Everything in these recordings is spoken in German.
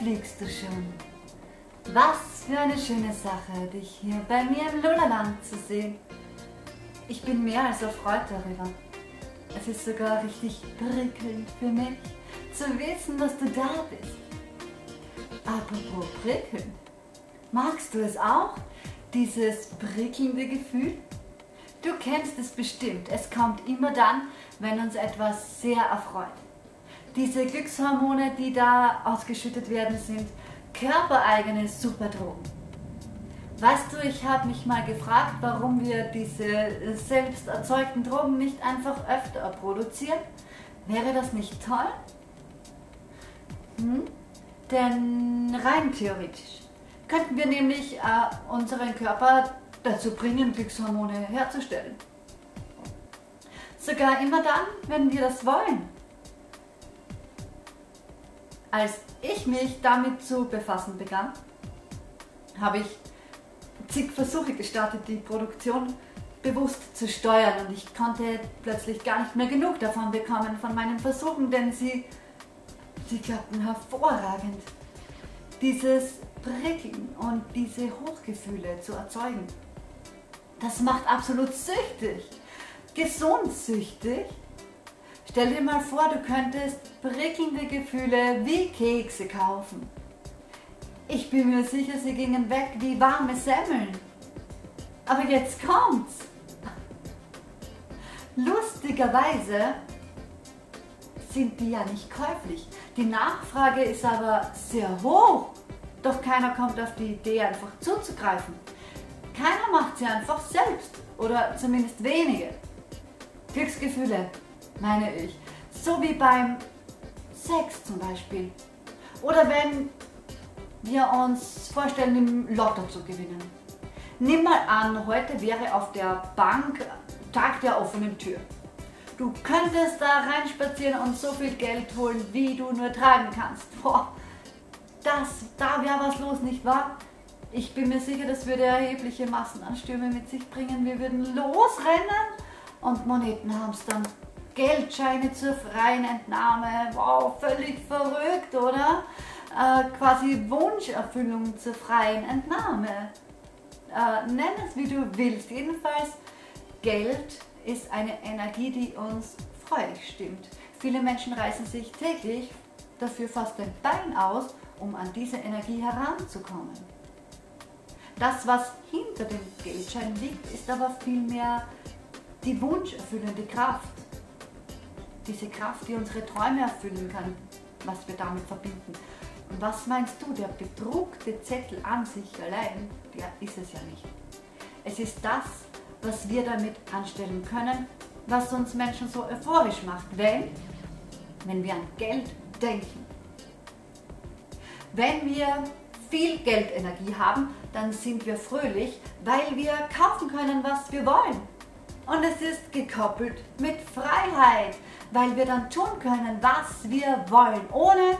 fliegst du schon. Was für eine schöne Sache, dich hier bei mir im Lunaland zu sehen. Ich bin mehr als erfreut darüber. Es ist sogar richtig prickelnd für mich, zu wissen, dass du da bist. Apropos prickelnd. Magst du es auch? Dieses prickelnde Gefühl? Du kennst es bestimmt. Es kommt immer dann, wenn uns etwas sehr erfreut. Diese Glückshormone, die da ausgeschüttet werden, sind körpereigene Superdrogen. Weißt du, ich habe mich mal gefragt, warum wir diese selbst erzeugten Drogen nicht einfach öfter produzieren. Wäre das nicht toll? Hm? Denn rein theoretisch könnten wir nämlich äh, unseren Körper dazu bringen, Glückshormone herzustellen. Sogar immer dann, wenn wir das wollen. Als ich mich damit zu befassen begann, habe ich zig Versuche gestartet, die Produktion bewusst zu steuern und ich konnte plötzlich gar nicht mehr genug davon bekommen, von meinen Versuchen, denn sie, sie klappten hervorragend. Dieses Prickeln und diese Hochgefühle zu erzeugen, das macht absolut süchtig. Gesund süchtig. Stell dir mal vor, du könntest prickelnde Gefühle wie Kekse kaufen. Ich bin mir sicher, sie gingen weg wie warme Semmeln. Aber jetzt kommt's. Lustigerweise sind die ja nicht käuflich. Die Nachfrage ist aber sehr hoch. Doch keiner kommt auf die Idee, einfach zuzugreifen. Keiner macht sie einfach selbst oder zumindest wenige. Glücksgefühle, meine ich. So wie beim Sex zum Beispiel. Oder wenn wir uns vorstellen, im Lotto zu gewinnen. Nimm mal an, heute wäre auf der Bank Tag der offenen Tür. Du könntest da reinspazieren und so viel Geld holen, wie du nur tragen kannst. Boah, das, da wäre was los, nicht wahr? Ich bin mir sicher, das würde erhebliche Massenanstürme mit sich bringen. Wir würden losrennen und Moneten hamstern. Geldscheine zur freien Entnahme. Wow, völlig verrückt, oder? Äh, quasi Wunscherfüllung zur freien Entnahme. Äh, nenn es wie du willst. Jedenfalls, Geld ist eine Energie, die uns freudig stimmt. Viele Menschen reißen sich täglich dafür fast ein Bein aus, um an diese Energie heranzukommen. Das, was hinter dem Geldschein liegt, ist aber vielmehr die wunscherfüllende Kraft. Diese Kraft, die unsere Träume erfüllen kann, was wir damit verbinden. Und was meinst du, der bedruckte Zettel an sich allein, der ist es ja nicht. Es ist das, was wir damit anstellen können, was uns Menschen so euphorisch macht, wenn, wenn wir an Geld denken. Wenn wir viel Geldenergie haben, dann sind wir fröhlich, weil wir kaufen können, was wir wollen. Und es ist gekoppelt mit Freiheit, weil wir dann tun können, was wir wollen, ohne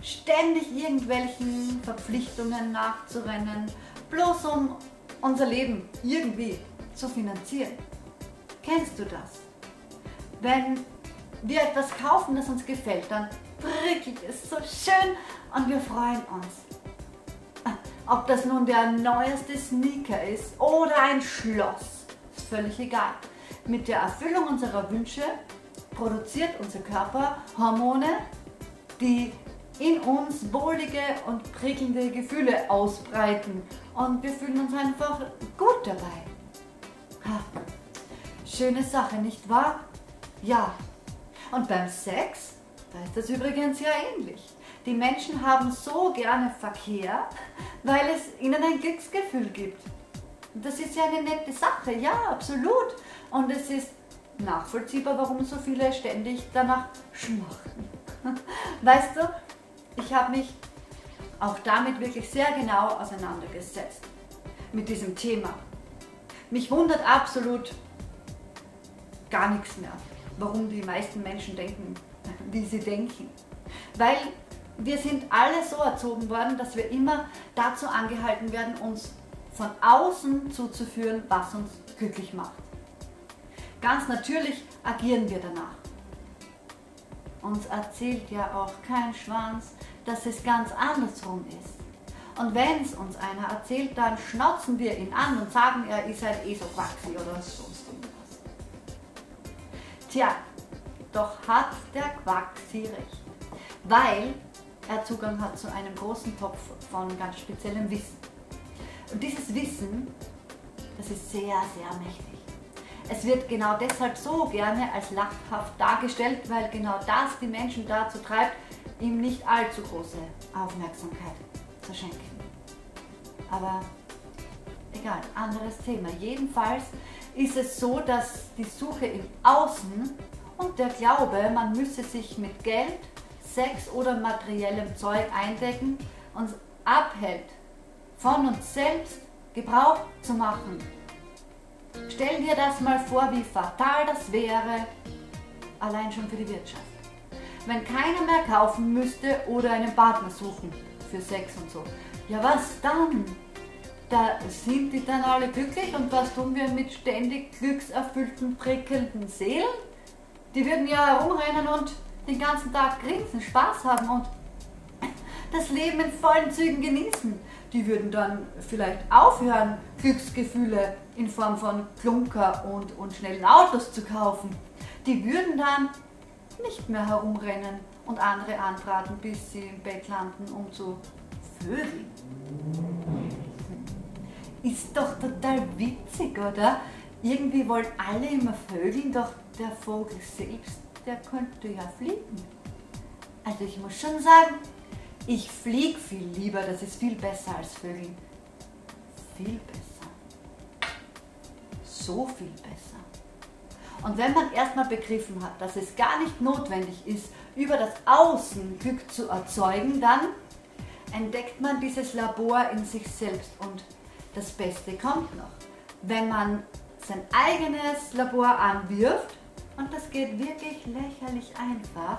ständig irgendwelchen Verpflichtungen nachzurennen, bloß um unser Leben irgendwie zu finanzieren. Kennst du das? Wenn wir etwas kaufen, das uns gefällt, dann prickelt es so schön und wir freuen uns. Ob das nun der neueste Sneaker ist oder ein Schloss, völlig egal. Mit der Erfüllung unserer Wünsche produziert unser Körper Hormone, die in uns wohlige und prickelnde Gefühle ausbreiten und wir fühlen uns einfach gut dabei. Ha. Schöne Sache, nicht wahr? Ja. Und beim Sex, da ist das übrigens ja ähnlich. Die Menschen haben so gerne Verkehr, weil es ihnen ein Glücksgefühl gibt. Das ist ja eine nette Sache, ja, absolut. Und es ist nachvollziehbar, warum so viele ständig danach schmachten. Weißt du, ich habe mich auch damit wirklich sehr genau auseinandergesetzt, mit diesem Thema. Mich wundert absolut gar nichts mehr, warum die meisten Menschen denken, wie sie denken. Weil wir sind alle so erzogen worden, dass wir immer dazu angehalten werden, uns von außen zuzuführen, was uns glücklich macht. Ganz natürlich agieren wir danach. Uns erzählt ja auch kein Schwanz, dass es ganz andersrum ist. Und wenn es uns einer erzählt, dann schnotzen wir ihn an und sagen, er ist halt eh so quaxi oder sonst irgendwas. Tja, doch hat der Quaxi recht, weil er Zugang hat zu einem großen Topf von ganz speziellem Wissen. Und dieses Wissen, das ist sehr, sehr mächtig. Es wird genau deshalb so gerne als lachhaft dargestellt, weil genau das die Menschen dazu treibt, ihm nicht allzu große Aufmerksamkeit zu schenken. Aber egal, anderes Thema. Jedenfalls ist es so, dass die Suche im Außen und der Glaube, man müsse sich mit Geld, Sex oder materiellem Zeug eindecken, uns abhält, von uns selbst Gebrauch zu machen. Stell dir das mal vor, wie fatal das wäre, allein schon für die Wirtschaft. Wenn keiner mehr kaufen müsste oder einen Partner suchen für Sex und so. Ja, was dann? Da sind die dann alle glücklich und was tun wir mit ständig glückserfüllten, prickelnden Seelen? Die würden ja herumrennen und den ganzen Tag grinsen, Spaß haben und das Leben in vollen Zügen genießen. Die würden dann vielleicht aufhören, Glücksgefühle in Form von Klunker und, und schnellen Autos zu kaufen. Die würden dann nicht mehr herumrennen und andere anbraten, bis sie im Bett landen, um zu vögeln. Ist doch total witzig, oder? Irgendwie wollen alle immer vögeln, doch der Vogel selbst, der könnte ja fliegen. Also ich muss schon sagen, ich fliege viel lieber, das ist viel besser als Vögeln. Viel besser. So viel besser. Und wenn man erstmal begriffen hat, dass es gar nicht notwendig ist, über das Außen Glück zu erzeugen, dann entdeckt man dieses Labor in sich selbst. Und das Beste kommt noch. Wenn man sein eigenes Labor anwirft, und das geht wirklich lächerlich einfach,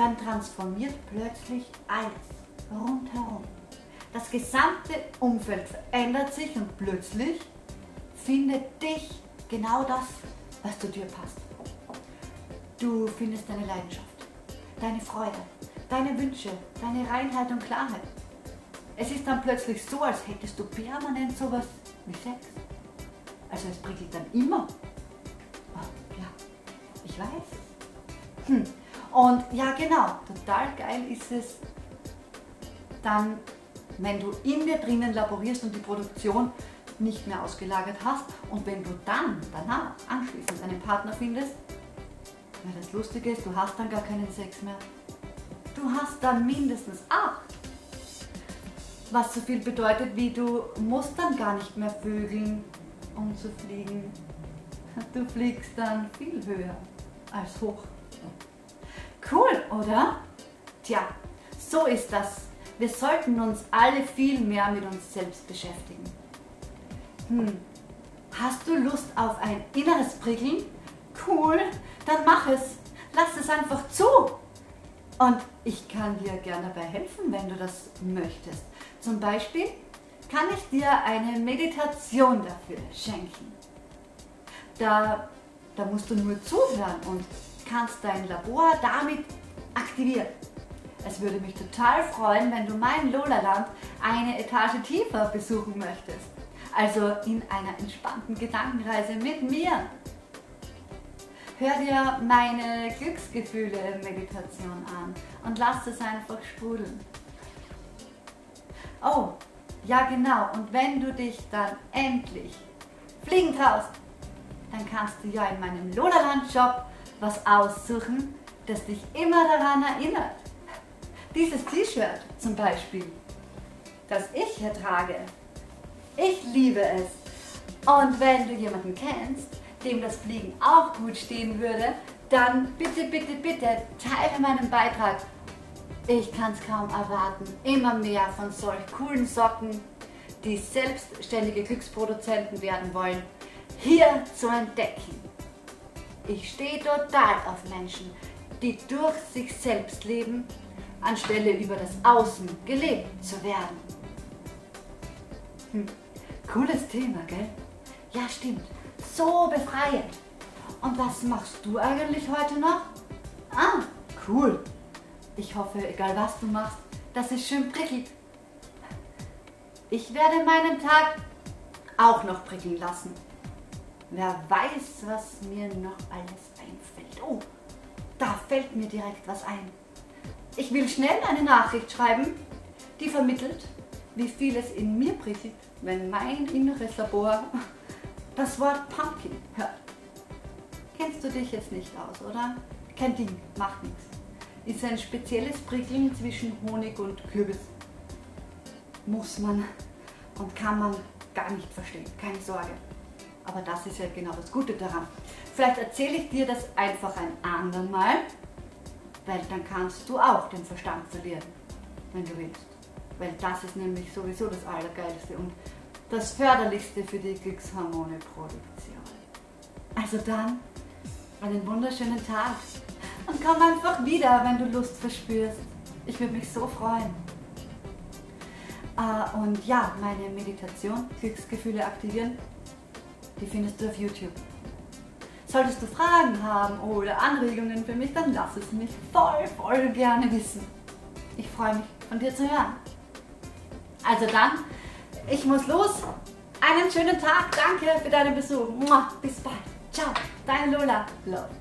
dann transformiert plötzlich alles rundherum. Das gesamte Umfeld verändert sich und plötzlich findet dich genau das, was zu dir passt. Du findest deine Leidenschaft, deine Freude, deine Wünsche, deine Reinheit und Klarheit. Es ist dann plötzlich so, als hättest du permanent sowas wie Sex. Also es prickelt dann immer. Oh, ja, ich weiß. Hm. Und ja, genau, total geil ist es dann, wenn du in dir drinnen laborierst und die Produktion nicht mehr ausgelagert hast und wenn du dann danach anschließend einen Partner findest, weil das Lustige ist, du hast dann gar keinen Sex mehr. Du hast dann mindestens acht. Was so viel bedeutet wie du musst dann gar nicht mehr vögeln, um zu fliegen. Du fliegst dann viel höher als hoch. Cool, oder? Tja, so ist das. Wir sollten uns alle viel mehr mit uns selbst beschäftigen. Hm, hast du Lust auf ein inneres Prickeln? Cool, dann mach es. Lass es einfach zu. Und ich kann dir gerne dabei helfen, wenn du das möchtest. Zum Beispiel kann ich dir eine Meditation dafür schenken. Da, da musst du nur zuhören und kannst dein Labor damit aktivieren. Es würde mich total freuen, wenn du mein Lola-Land eine Etage tiefer besuchen möchtest. Also in einer entspannten Gedankenreise mit mir. Hör dir meine Glücksgefühle-Meditation an und lass es einfach sprudeln. Oh, ja genau, und wenn du dich dann endlich fliegen traust, dann kannst du ja in meinem Lola-Land-Shop was aussuchen, das dich immer daran erinnert. Dieses T-Shirt zum Beispiel, das ich hier trage. Ich liebe es. Und wenn du jemanden kennst, dem das Fliegen auch gut stehen würde, dann bitte, bitte, bitte teile meinen Beitrag. Ich kann es kaum erwarten, immer mehr von solch coolen Socken, die selbstständige Glücksproduzenten werden wollen, hier zu entdecken. Ich stehe total auf Menschen, die durch sich selbst leben, anstelle über das Außen gelebt zu werden. Hm. Cooles Thema, gell? Ja, stimmt. So befreiend. Und was machst du eigentlich heute noch? Ah, cool. Ich hoffe, egal was du machst, dass es schön prickelt. Ich werde meinen Tag auch noch prickeln lassen. Wer weiß, was mir noch alles einfällt. Oh, da fällt mir direkt was ein. Ich will schnell eine Nachricht schreiben, die vermittelt, wie viel es in mir prickelt, wenn mein inneres Labor das Wort Pumpkin hört. Kennst du dich jetzt nicht aus, oder? Kein Ding, macht nichts. Ist ein spezielles Prickeln zwischen Honig und Kürbis. Muss man und kann man gar nicht verstehen, keine Sorge. Aber das ist ja genau das Gute daran. Vielleicht erzähle ich dir das einfach ein andermal, weil dann kannst du auch den Verstand verlieren, wenn du willst. Weil das ist nämlich sowieso das Allergeilste und das Förderlichste für die Glückshormoneproduktion. Also dann, einen wunderschönen Tag und komm einfach wieder, wenn du Lust verspürst. Ich würde mich so freuen. Uh, und ja, meine Meditation, Glücksgefühle aktivieren, die findest du auf YouTube. Solltest du Fragen haben oder Anregungen für mich, dann lass es mich voll, voll gerne wissen. Ich freue mich, von dir zu hören. Also dann, ich muss los. Einen schönen Tag. Danke für deinen Besuch. Bis bald. Ciao. Deine Lola. Love.